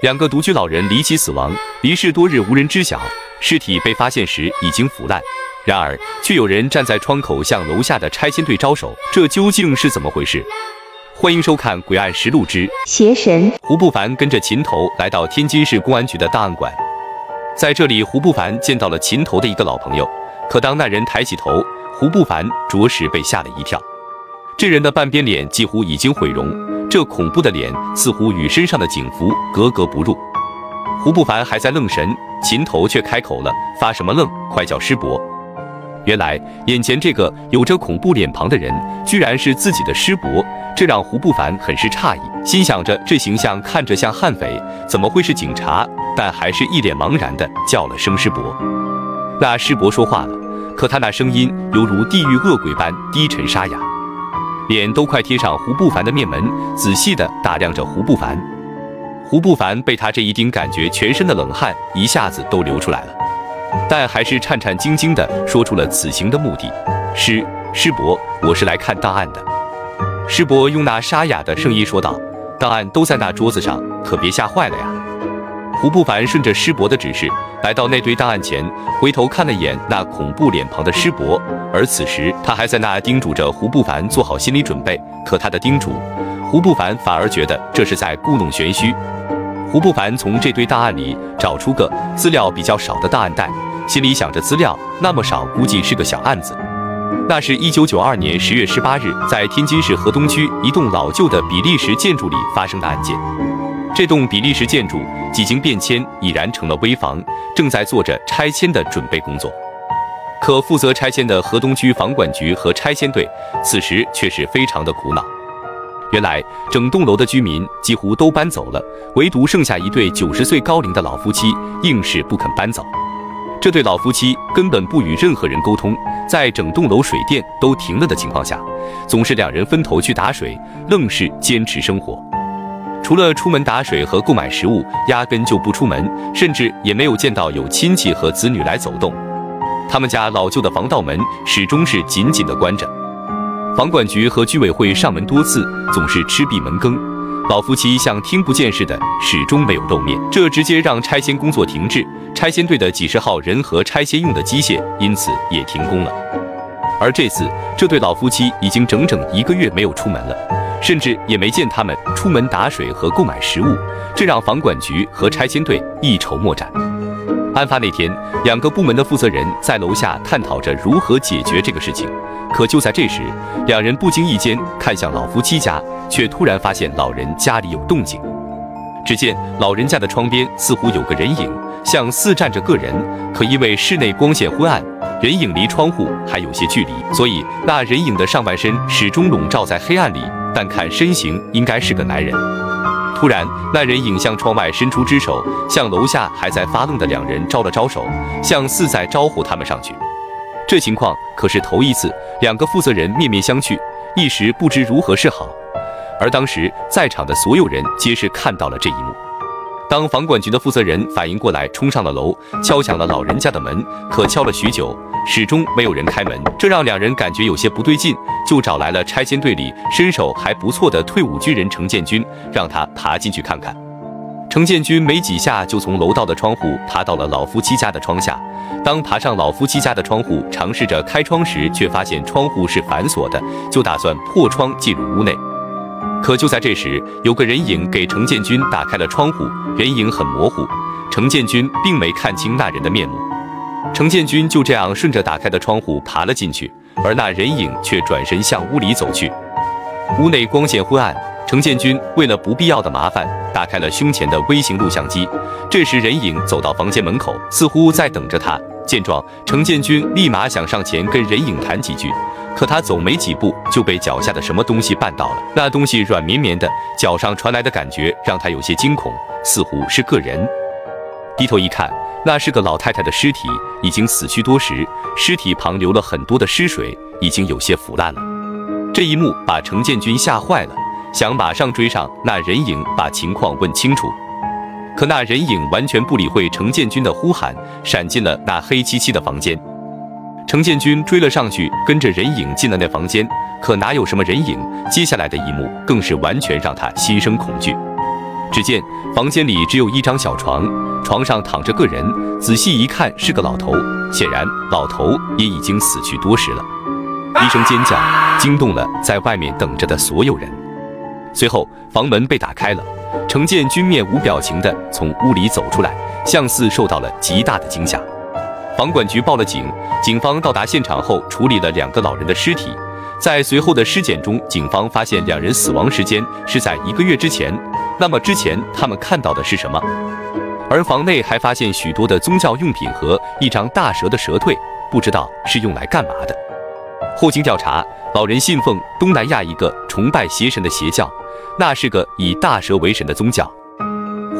两个独居老人离奇死亡，离世多日无人知晓，尸体被发现时已经腐烂。然而，却有人站在窗口向楼下的拆迁队招手，这究竟是怎么回事？欢迎收看《诡案实录之邪神》。胡不凡跟着秦头来到天津市公安局的档案馆，在这里，胡不凡见到了秦头的一个老朋友。可当那人抬起头，胡不凡着实被吓了一跳。这人的半边脸几乎已经毁容，这恐怖的脸似乎与身上的警服格格不入。胡不凡还在愣神，秦头却开口了：“发什么愣？快叫师伯！”原来眼前这个有着恐怖脸庞的人，居然是自己的师伯，这让胡不凡很是诧异，心想着这形象看着像悍匪，怎么会是警察？但还是一脸茫然的叫了声师伯。那师伯说话了，可他那声音犹如地狱恶鬼般低沉沙哑，脸都快贴上胡不凡的面门，仔细的打量着胡不凡。胡不凡被他这一盯，感觉全身的冷汗一下子都流出来了。但还是颤颤兢兢地说出了此行的目的。师师伯，我是来看档案的。师伯用那沙哑的声音说道：“档案都在那桌子上，可别吓坏了呀。”胡不凡顺着师伯的指示，来到那堆档案前，回头看了眼那恐怖脸庞的师伯，而此时他还在那叮嘱着胡不凡做好心理准备。可他的叮嘱，胡不凡反而觉得这是在故弄玄虚。胡不凡从这堆档案里找出个资料比较少的档案袋，心里想着资料那么少，估计是个小案子。那是一九九二年十月十八日，在天津市河东区一栋老旧的比利时建筑里发生的案件。这栋比利时建筑几经变迁，已然成了危房，正在做着拆迁的准备工作。可负责拆迁的河东区房管局和拆迁队此时却是非常的苦恼。原来整栋楼的居民几乎都搬走了，唯独剩下一对九十岁高龄的老夫妻，硬是不肯搬走。这对老夫妻根本不与任何人沟通，在整栋楼水电都停了的情况下，总是两人分头去打水，愣是坚持生活。除了出门打水和购买食物，压根就不出门，甚至也没有见到有亲戚和子女来走动。他们家老旧的防盗门始终是紧紧的关着。房管局和居委会上门多次，总是吃闭门羹。老夫妻像听不见似的，始终没有露面，这直接让拆迁工作停滞。拆迁队的几十号人和拆迁用的机械因此也停工了。而这次，这对老夫妻已经整整一个月没有出门了，甚至也没见他们出门打水和购买食物，这让房管局和拆迁队一筹莫展。案发那天，两个部门的负责人在楼下探讨着如何解决这个事情。可就在这时，两人不经意间看向老夫妻家，却突然发现老人家里有动静。只见老人家的窗边似乎有个人影，像似站着个人。可因为室内光线昏暗，人影离窗户还有些距离，所以那人影的上半身始终笼罩在黑暗里。但看身形，应该是个男人。突然，那人影向窗外伸出只手，向楼下还在发愣的两人招了招手，像似在招呼他们上去。这情况可是头一次，两个负责人面面相觑，一时不知如何是好。而当时在场的所有人皆是看到了这一幕。当房管局的负责人反应过来，冲上了楼，敲响了老人家的门，可敲了许久，始终没有人开门，这让两人感觉有些不对劲，就找来了拆迁队里身手还不错的退伍军人程建军，让他爬进去看看。程建军没几下就从楼道的窗户爬到了老夫妻家的窗下。当爬上老夫妻家的窗户，尝试着开窗时，却发现窗户是反锁的，就打算破窗进入屋内。可就在这时，有个人影给程建军打开了窗户，人影很模糊，程建军并没看清那人的面目。程建军就这样顺着打开的窗户爬了进去，而那人影却转身向屋里走去。屋内光线昏暗。程建军为了不必要的麻烦，打开了胸前的微型录像机。这时，人影走到房间门口，似乎在等着他。见状，程建军立马想上前跟人影谈几句，可他走没几步就被脚下的什么东西绊倒了。那东西软绵绵的，脚上传来的感觉让他有些惊恐，似乎是个人。低头一看，那是个老太太的尸体，已经死去多时，尸体旁流了很多的尸水，已经有些腐烂了。这一幕把程建军吓坏了。想马上追上那人影，把情况问清楚。可那人影完全不理会程建军的呼喊，闪进了那黑漆漆的房间。程建军追了上去，跟着人影进了那房间，可哪有什么人影？接下来的一幕更是完全让他心生恐惧。只见房间里只有一张小床，床上躺着个人，仔细一看是个老头，显然老头也已经死去多时了。一声尖叫惊动了在外面等着的所有人，随后房门被打开了，程建军面无表情地从屋里走出来，像似受到了极大的惊吓。房管局报了警，警方到达现场后处理了两个老人的尸体。在随后的尸检中，警方发现两人死亡时间是在一个月之前。那么之前他们看到的是什么？而房内还发现许多的宗教用品和一张大蛇的蛇蜕，不知道是用来干嘛的。后经调查，老人信奉东南亚一个崇拜邪神的邪教，那是个以大蛇为神的宗教。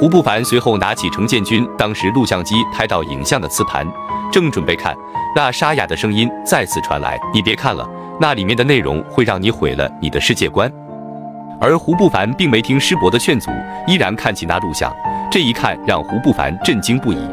胡不凡随后拿起程建军当时录像机拍到影像的磁盘，正准备看，那沙哑的声音再次传来：“你别看了，那里面的内容会让你毁了你的世界观。”而胡不凡并没听师伯的劝阻，依然看起那录像。这一看让胡不凡震惊不已。